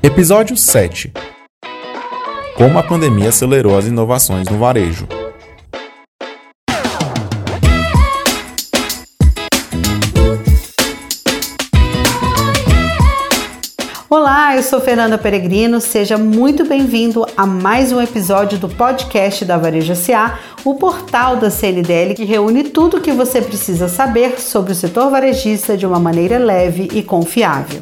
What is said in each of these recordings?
Episódio 7 Como a pandemia acelerou as inovações no varejo. Olá, eu sou Fernanda Peregrino, seja muito bem-vindo a mais um episódio do podcast da Varejo SA, o portal da CNDL que reúne tudo o que você precisa saber sobre o setor varejista de uma maneira leve e confiável.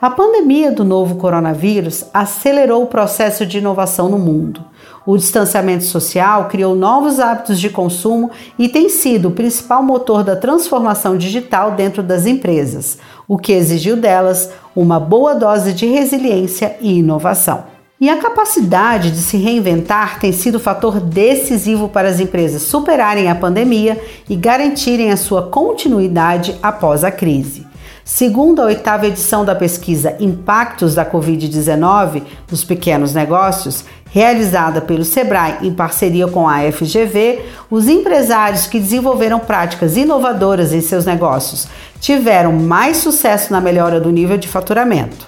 A pandemia do novo coronavírus acelerou o processo de inovação no mundo. O distanciamento social criou novos hábitos de consumo e tem sido o principal motor da transformação digital dentro das empresas, o que exigiu delas uma boa dose de resiliência e inovação. E a capacidade de se reinventar tem sido fator decisivo para as empresas superarem a pandemia e garantirem a sua continuidade após a crise. Segundo a oitava edição da pesquisa Impactos da Covid-19 nos Pequenos Negócios, realizada pelo Sebrae em parceria com a FGV, os empresários que desenvolveram práticas inovadoras em seus negócios tiveram mais sucesso na melhora do nível de faturamento.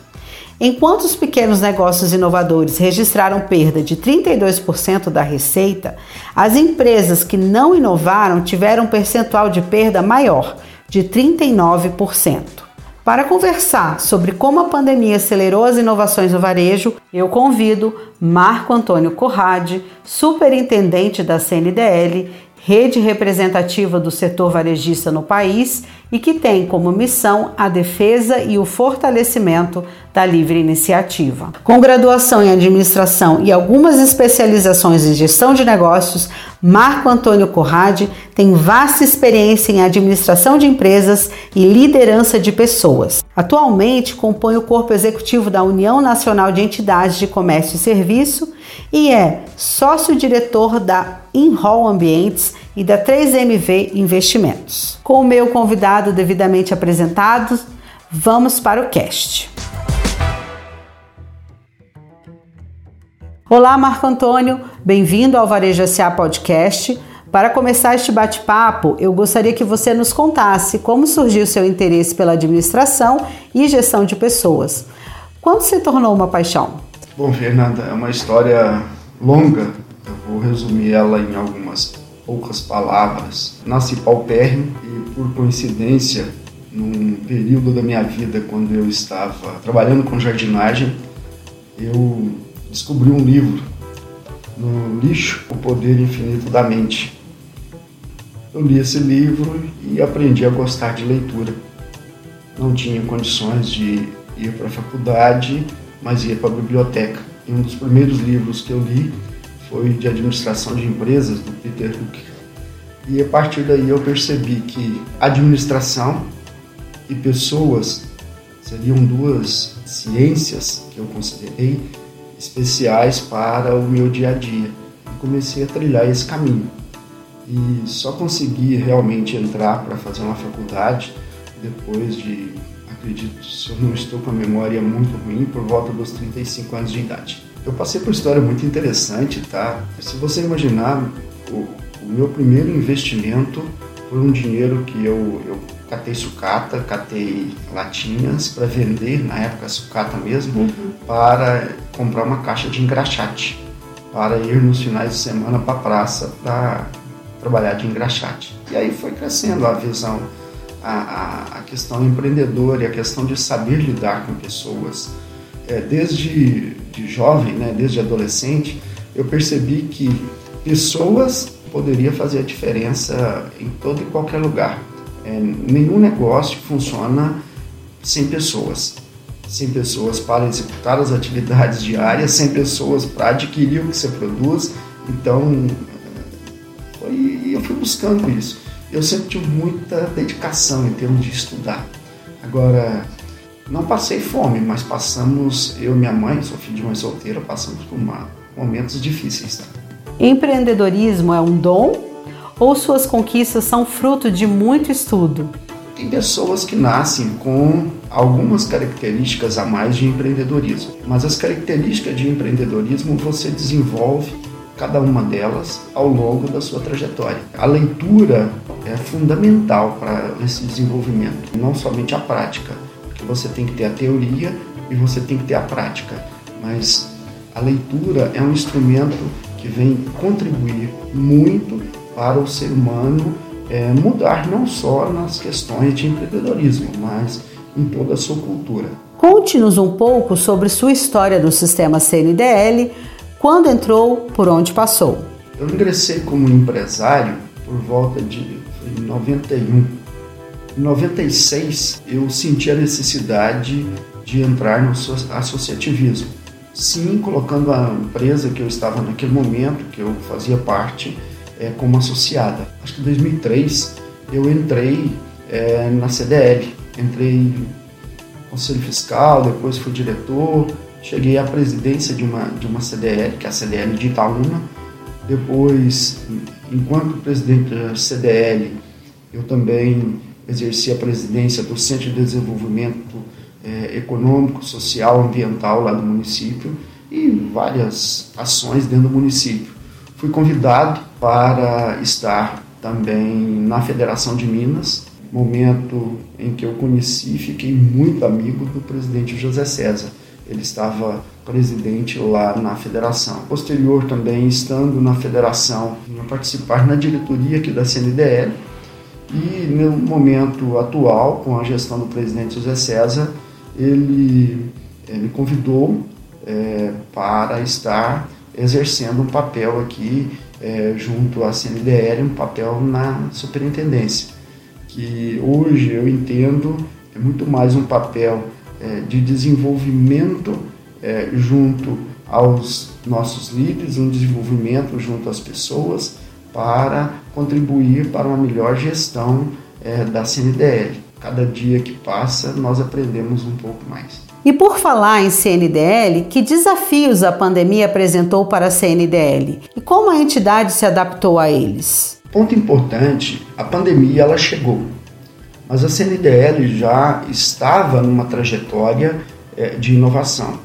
Enquanto os pequenos negócios inovadores registraram perda de 32% da receita, as empresas que não inovaram tiveram um percentual de perda maior, de 39%. Para conversar sobre como a pandemia acelerou as inovações no varejo, eu convido Marco Antônio Corrade, superintendente da CNDL, rede representativa do setor varejista no país e que tem como missão a defesa e o fortalecimento da livre iniciativa. Com graduação em administração e algumas especializações em gestão de negócios, Marco Antônio Corrade tem vasta experiência em administração de empresas e liderança de pessoas. Atualmente compõe o corpo executivo da União Nacional de Entidades de Comércio e Serviço e é sócio-diretor da Inhall Ambientes e da 3MV Investimentos. Com o meu convidado devidamente apresentado, vamos para o cast. Olá, Marco Antônio, bem-vindo ao Varejo SA Podcast. Para começar este bate-papo, eu gostaria que você nos contasse como surgiu seu interesse pela administração e gestão de pessoas. Quando se tornou uma paixão? Bom, Fernanda, é uma história longa. Eu vou resumir ela em algumas poucas palavras. Nasci paupérrimo e, por coincidência, num período da minha vida, quando eu estava trabalhando com jardinagem, eu descobri um livro no lixo, O Poder Infinito da Mente. Eu li esse livro e aprendi a gostar de leitura. Não tinha condições de ir para a faculdade, mas ia para a biblioteca. E um dos primeiros livros que eu li foi de administração de empresas, do Peter Drucker. E a partir daí eu percebi que administração e pessoas seriam duas ciências que eu considerei especiais para o meu dia a dia. E comecei a trilhar esse caminho. E só consegui realmente entrar para fazer uma faculdade depois de, acredito, se eu não estou com a memória muito ruim, por volta dos 35 anos de idade. Eu passei por uma história muito interessante, tá? Se você imaginar, o, o meu primeiro investimento foi um dinheiro que eu, eu catei sucata, catei latinhas para vender, na época sucata mesmo, uhum. para comprar uma caixa de engraxate, para ir nos finais de semana para a praça para trabalhar de engraxate. E aí foi crescendo a visão, a, a, a questão empreendedora e a questão de saber lidar com pessoas. É, desde de jovem, né, desde adolescente, eu percebi que pessoas poderia fazer a diferença em todo e qualquer lugar. É, nenhum negócio funciona sem pessoas. Sem pessoas para executar as atividades diárias, sem pessoas para adquirir o que você produz. Então, buscando isso. Eu sempre tive muita dedicação em termos de estudar. Agora, não passei fome, mas passamos, eu e minha mãe, sou filho de mãe solteira, passamos por momentos difíceis. Tá? Empreendedorismo é um dom ou suas conquistas são fruto de muito estudo? Tem pessoas que nascem com algumas características a mais de empreendedorismo, mas as características de empreendedorismo você desenvolve cada uma delas ao longo da sua trajetória. A leitura é fundamental para esse desenvolvimento, não somente a prática que você tem que ter a teoria e você tem que ter a prática. Mas a leitura é um instrumento que vem contribuir muito para o ser humano é, mudar não só nas questões de empreendedorismo, mas em toda a sua cultura. Conte-nos um pouco sobre sua história no sistema CNDL, quando entrou, por onde passou. Eu ingressei como empresário por volta de 91. Em 96, eu senti a necessidade de entrar no associativismo. Sim, colocando a empresa que eu estava naquele momento, que eu fazia parte, é, como associada. Acho que em 2003 eu entrei é, na CDL, entrei no Conselho Fiscal, depois fui diretor, cheguei à presidência de uma, de uma CDL, que é a CDL de Itaúna. Depois, enquanto presidente da CDL, eu também exerci a presidência do Centro de Desenvolvimento é, Econômico, Social, Ambiental lá do município e várias ações dentro do município. Fui convidado para estar também na Federação de Minas, momento em que eu conheci e fiquei muito amigo do presidente José César. Ele estava presidente lá na federação. Posterior também, estando na federação, vim participar na diretoria aqui da CNDL e no momento atual, com a gestão do presidente José César, ele, ele me convidou é, para estar exercendo um papel aqui é, junto à CNDL, um papel na superintendência, que hoje eu entendo é muito mais um papel é, de desenvolvimento é, junto aos nossos líderes, um desenvolvimento junto às pessoas para contribuir para uma melhor gestão é, da CNDL. Cada dia que passa, nós aprendemos um pouco mais. E por falar em CNDL, que desafios a pandemia apresentou para a CNDL e como a entidade se adaptou a eles? Ponto importante: a pandemia ela chegou, mas a CNDL já estava numa trajetória é, de inovação.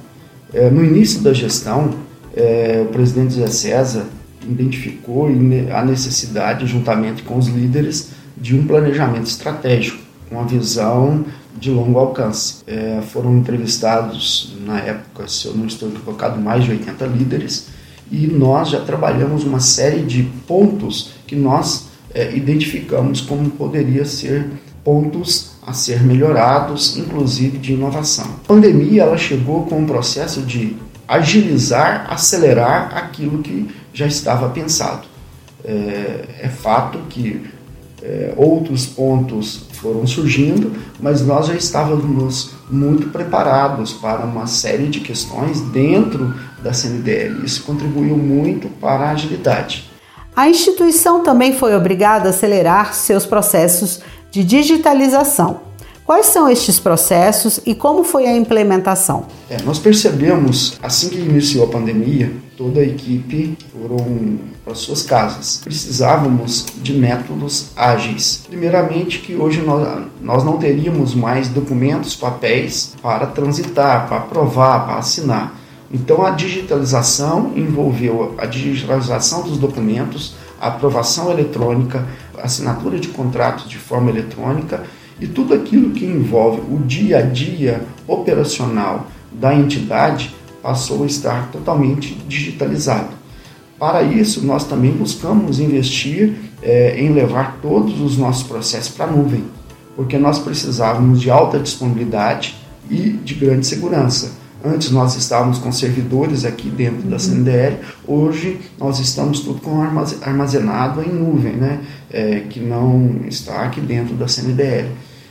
É, no início da gestão, é, o presidente José César identificou a necessidade, juntamente com os líderes, de um planejamento estratégico, uma visão de longo alcance. É, foram entrevistados, na época, se eu não estou equivocado, mais de 80 líderes e nós já trabalhamos uma série de pontos que nós é, identificamos como poderia ser pontos a ser melhorados, inclusive de inovação. A pandemia ela chegou com um processo de agilizar, acelerar aquilo que já estava pensado. É, é fato que é, outros pontos foram surgindo, mas nós já estávamos muito preparados para uma série de questões dentro da CNDL. Isso contribuiu muito para a agilidade. A instituição também foi obrigada a acelerar seus processos de digitalização. Quais são estes processos e como foi a implementação? É, nós percebemos, assim que iniciou a pandemia, toda a equipe foram para suas casas. Precisávamos de métodos ágeis. Primeiramente, que hoje nós, nós não teríamos mais documentos, papéis para transitar, para aprovar, para assinar. Então, a digitalização envolveu a digitalização dos documentos, aprovação eletrônica, assinatura de contratos de forma eletrônica e tudo aquilo que envolve o dia a dia operacional da entidade passou a estar totalmente digitalizado. Para isso, nós também buscamos investir é, em levar todos os nossos processos para a nuvem, porque nós precisávamos de alta disponibilidade e de grande segurança. Antes nós estávamos com servidores aqui dentro da CNDL, hoje nós estamos tudo com armazenado em nuvem, né? É, que não está aqui dentro da CNDL.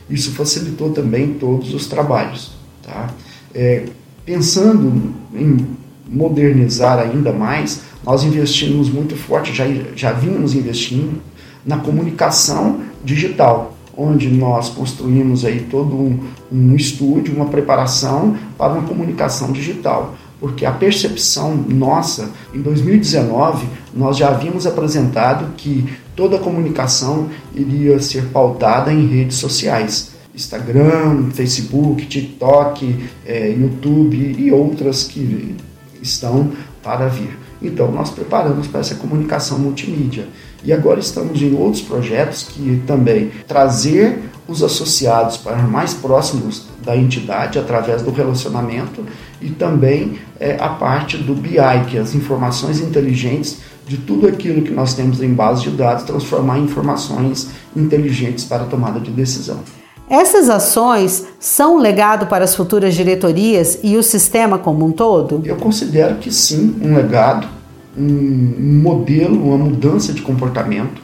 Isso facilitou também todos os trabalhos. Tá? É, pensando em modernizar ainda mais, nós investimos muito forte, já, já vínhamos investindo na comunicação digital onde nós construímos aí todo um, um estúdio, uma preparação para uma comunicação digital porque a percepção nossa, em 2019, nós já havíamos apresentado que toda a comunicação iria ser pautada em redes sociais. Instagram, Facebook, TikTok, é, YouTube e outras que estão para vir. Então, nós preparamos para essa comunicação multimídia. E agora estamos em outros projetos que também trazer os associados para mais próximos da entidade através do relacionamento e também é, a parte do BI, que é as informações inteligentes de tudo aquilo que nós temos em base de dados, transformar em informações inteligentes para a tomada de decisão. Essas ações são um legado para as futuras diretorias e o sistema como um todo? Eu considero que sim, um legado, um modelo, uma mudança de comportamento.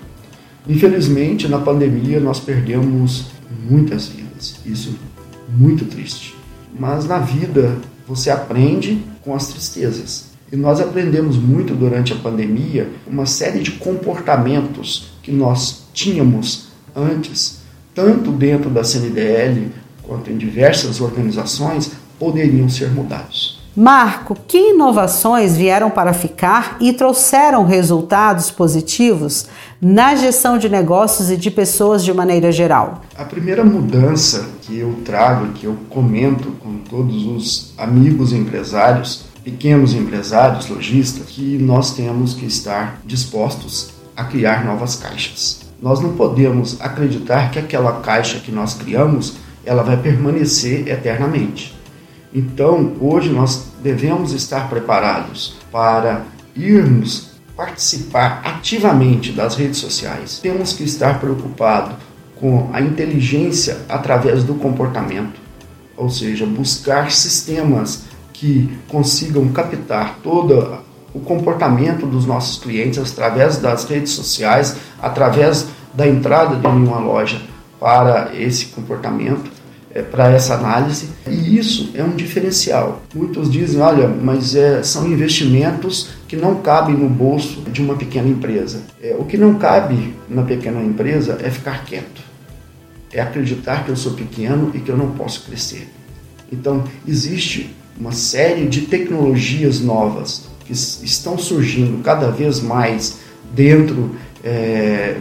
Infelizmente, na pandemia, nós perdemos muitas vidas. Isso é muito triste. Mas na vida, você aprende com as tristezas. E nós aprendemos muito durante a pandemia uma série de comportamentos que nós tínhamos antes tanto dentro da CNDL quanto em diversas organizações, poderiam ser mudados. Marco, que inovações vieram para ficar e trouxeram resultados positivos na gestão de negócios e de pessoas de maneira geral? A primeira mudança que eu trago, que eu comento com todos os amigos empresários, pequenos empresários, lojistas, que nós temos que estar dispostos a criar novas caixas. Nós não podemos acreditar que aquela caixa que nós criamos ela vai permanecer eternamente. Então, hoje nós devemos estar preparados para irmos participar ativamente das redes sociais. Temos que estar preocupados com a inteligência através do comportamento, ou seja, buscar sistemas que consigam captar toda o comportamento dos nossos clientes através das redes sociais, através da entrada de uma loja para esse comportamento, é, para essa análise, e isso é um diferencial. Muitos dizem, olha, mas é, são investimentos que não cabem no bolso de uma pequena empresa. É, o que não cabe na pequena empresa é ficar quieto, é acreditar que eu sou pequeno e que eu não posso crescer. Então, existe uma série de tecnologias novas que estão surgindo cada vez mais dentro é,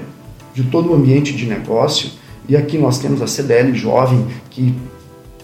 de todo o ambiente de negócio. E aqui nós temos a CDL Jovem, que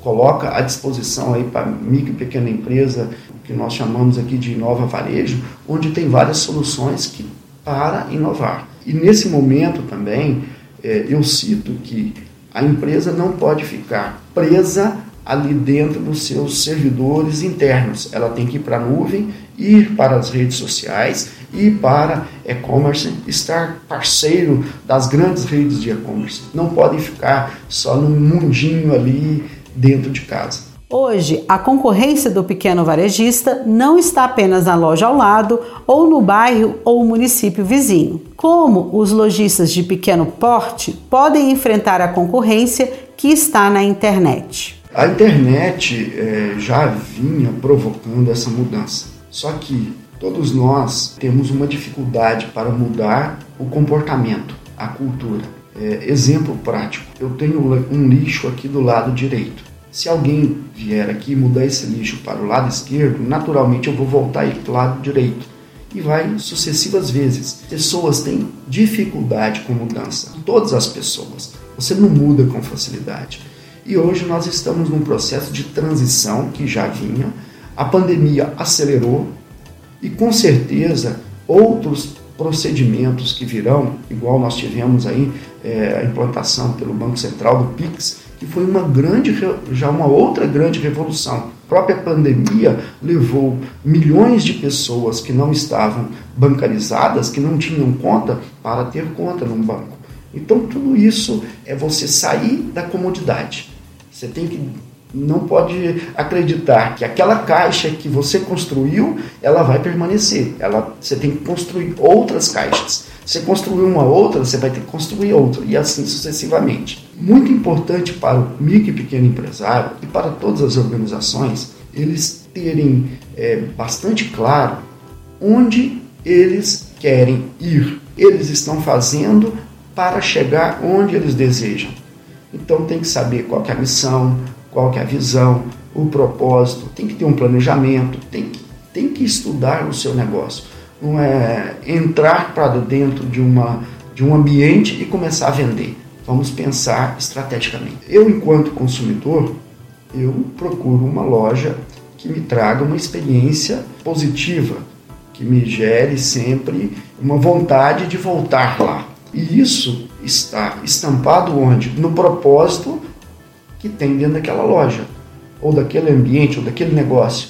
coloca à disposição aí para micro e pequena empresa, que nós chamamos aqui de Inova Varejo, onde tem várias soluções que para inovar. E nesse momento também, é, eu cito que a empresa não pode ficar presa ali dentro dos seus servidores internos. Ela tem que ir para a nuvem, ir para as redes sociais e para e-commerce, estar parceiro das grandes redes de e-commerce. Não podem ficar só num mundinho ali dentro de casa. Hoje, a concorrência do pequeno varejista não está apenas na loja ao lado, ou no bairro ou município vizinho. Como os lojistas de pequeno porte podem enfrentar a concorrência que está na internet? A internet é, já vinha provocando essa mudança. Só que todos nós temos uma dificuldade para mudar o comportamento, a cultura. É, exemplo prático: eu tenho um lixo aqui do lado direito. Se alguém vier aqui e mudar esse lixo para o lado esquerdo, naturalmente eu vou voltar para o lado direito. E vai sucessivas vezes. Pessoas têm dificuldade com mudança. Todas as pessoas. Você não muda com facilidade. E hoje nós estamos num processo de transição que já vinha, a pandemia acelerou e com certeza outros procedimentos que virão, igual nós tivemos aí é, a implantação pelo Banco Central do Pix, que foi uma grande, já uma outra grande revolução. A própria pandemia levou milhões de pessoas que não estavam bancarizadas, que não tinham conta, para ter conta num banco. Então tudo isso é você sair da comodidade. Você tem que não pode acreditar que aquela caixa que você construiu, ela vai permanecer. Ela, você tem que construir outras caixas. Você construiu uma outra, você vai ter que construir outra e assim sucessivamente. Muito importante para o micro e pequeno empresário e para todas as organizações, eles terem é, bastante claro onde eles querem ir. Eles estão fazendo para chegar onde eles desejam. Então tem que saber qual é a missão, qual é a visão, o propósito, tem que ter um planejamento, tem que, tem que estudar o seu negócio. Não é entrar para dentro de, uma, de um ambiente e começar a vender. Vamos pensar estrategicamente. Eu, enquanto consumidor, eu procuro uma loja que me traga uma experiência positiva, que me gere sempre uma vontade de voltar lá. E isso está estampado onde? No propósito que tem dentro daquela loja, ou daquele ambiente, ou daquele negócio.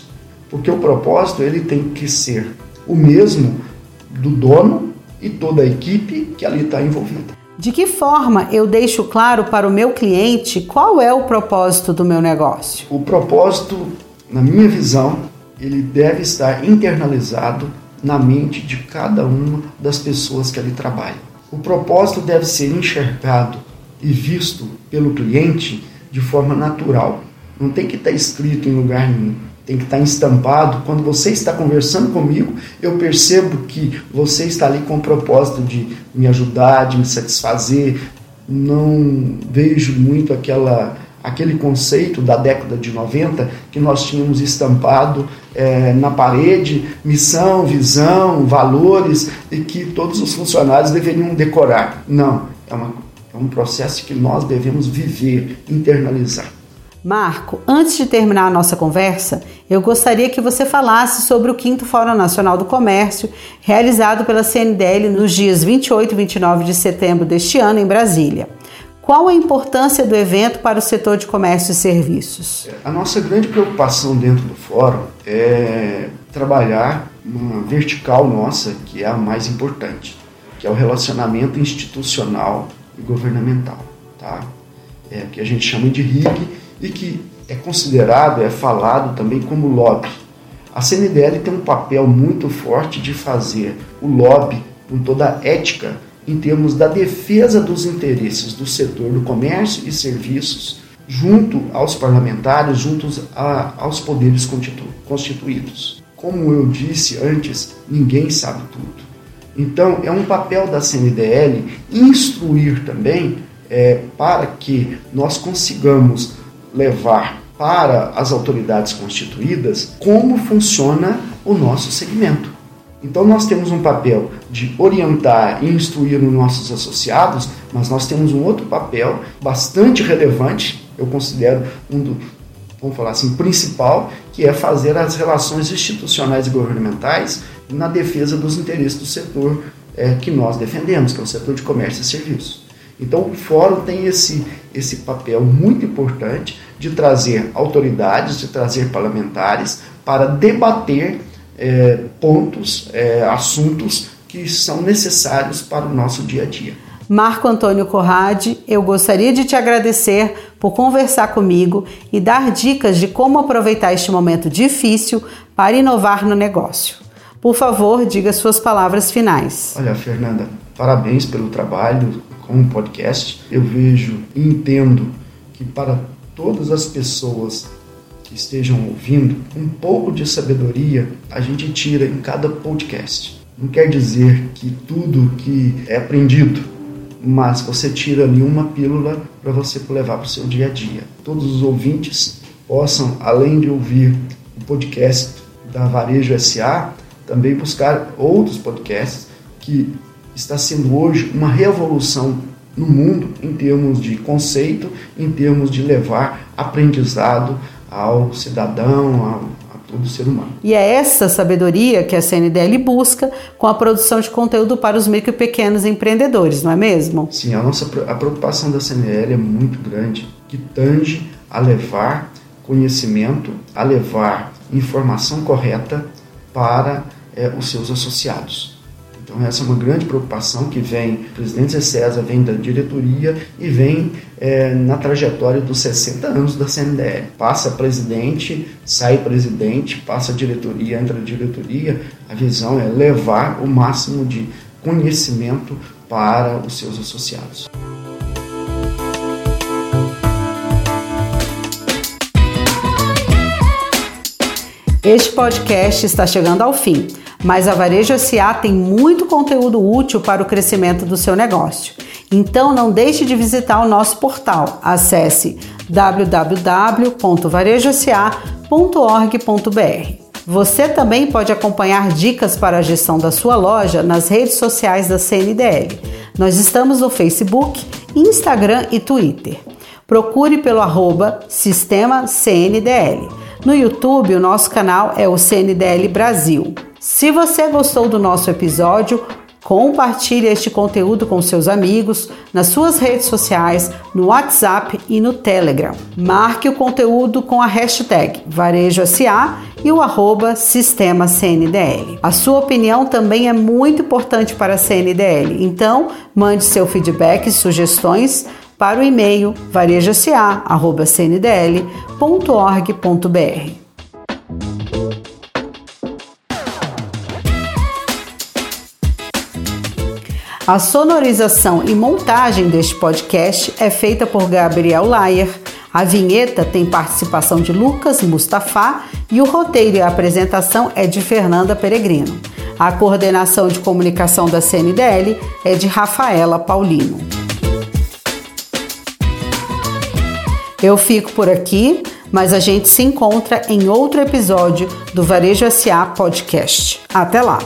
Porque o propósito ele tem que ser o mesmo do dono e toda a equipe que ali está envolvida. De que forma eu deixo claro para o meu cliente qual é o propósito do meu negócio? O propósito, na minha visão, ele deve estar internalizado na mente de cada uma das pessoas que ali trabalham. O propósito deve ser enxergado e visto pelo cliente de forma natural. Não tem que estar escrito em lugar nenhum. Tem que estar estampado. Quando você está conversando comigo, eu percebo que você está ali com o propósito de me ajudar, de me satisfazer. Não vejo muito aquela aquele conceito da década de 90 que nós tínhamos estampado é, na parede, missão, visão, valores e que todos os funcionários deveriam decorar. Não, é, uma, é um processo que nós devemos viver, internalizar. Marco, antes de terminar a nossa conversa, eu gostaria que você falasse sobre o 5 Fórum Nacional do Comércio, realizado pela CNDL nos dias 28 e 29 de setembro deste ano em Brasília. Qual a importância do evento para o setor de comércio e serviços? A nossa grande preocupação dentro do fórum é trabalhar uma vertical nossa, que é a mais importante, que é o relacionamento institucional e governamental, tá? É, que a gente chama de RIG e que é considerado, é falado também como lobby. A CNDL tem um papel muito forte de fazer o lobby com toda a ética em termos da defesa dos interesses do setor do comércio e serviços junto aos parlamentares, junto a, aos poderes constitu, constituídos. Como eu disse antes, ninguém sabe tudo. Então, é um papel da CNDL instruir também é, para que nós consigamos levar para as autoridades constituídas como funciona o nosso segmento. Então nós temos um papel de orientar e instruir os nossos associados, mas nós temos um outro papel bastante relevante, eu considero um do, vamos falar assim, principal, que é fazer as relações institucionais e governamentais na defesa dos interesses do setor é, que nós defendemos, que é o setor de comércio e serviços. Então o fórum tem esse, esse papel muito importante de trazer autoridades, de trazer parlamentares para debater é, pontos, é, assuntos que são necessários para o nosso dia a dia. Marco Antônio Corrade, eu gostaria de te agradecer por conversar comigo e dar dicas de como aproveitar este momento difícil para inovar no negócio. Por favor, diga suas palavras finais. Olha, Fernanda, parabéns pelo trabalho com o podcast. Eu vejo e entendo que para todas as pessoas que estejam ouvindo, um pouco de sabedoria a gente tira em cada podcast. Não quer dizer que tudo que é aprendido, mas você tira ali uma pílula para você levar para o seu dia a dia. Todos os ouvintes possam, além de ouvir o podcast da Varejo SA, também buscar outros podcasts que está sendo hoje uma revolução no mundo em termos de conceito, em termos de levar aprendizado ao cidadão, ao, a todo ser humano. E é essa sabedoria que a CNDL busca com a produção de conteúdo para os micro e pequenos empreendedores, não é mesmo? Sim, a nossa a preocupação da CNDL é muito grande, que tange a levar conhecimento, a levar informação correta para é, os seus associados. Então essa é uma grande preocupação que vem, o presidente Zé César vem da diretoria e vem é, na trajetória dos 60 anos da CNDL. Passa presidente, sai presidente, passa diretoria, entra diretoria. A visão é levar o máximo de conhecimento para os seus associados. Este podcast está chegando ao fim mas a Varejo SA tem muito conteúdo útil para o crescimento do seu negócio. Então não deixe de visitar o nosso portal. Acesse www.varejosa.org.br. Você também pode acompanhar dicas para a gestão da sua loja nas redes sociais da CNDL. Nós estamos no Facebook, Instagram e Twitter. Procure pelo arroba Sistema CNDL. No YouTube, o nosso canal é o CNDL Brasil. Se você gostou do nosso episódio, Compartilhe este conteúdo com seus amigos, nas suas redes sociais, no WhatsApp e no Telegram. Marque o conteúdo com a hashtag VarejoSA e o arroba Sistema CNDL. A sua opinião também é muito importante para a CNDL, então mande seu feedback e sugestões para o e-mail varejosa.cndl.org.br. A sonorização e montagem deste podcast é feita por Gabriel Laier. A vinheta tem participação de Lucas Mustafa e o roteiro e a apresentação é de Fernanda Peregrino. A coordenação de comunicação da CNDL é de Rafaela Paulino. Eu fico por aqui, mas a gente se encontra em outro episódio do Varejo SA Podcast. Até lá!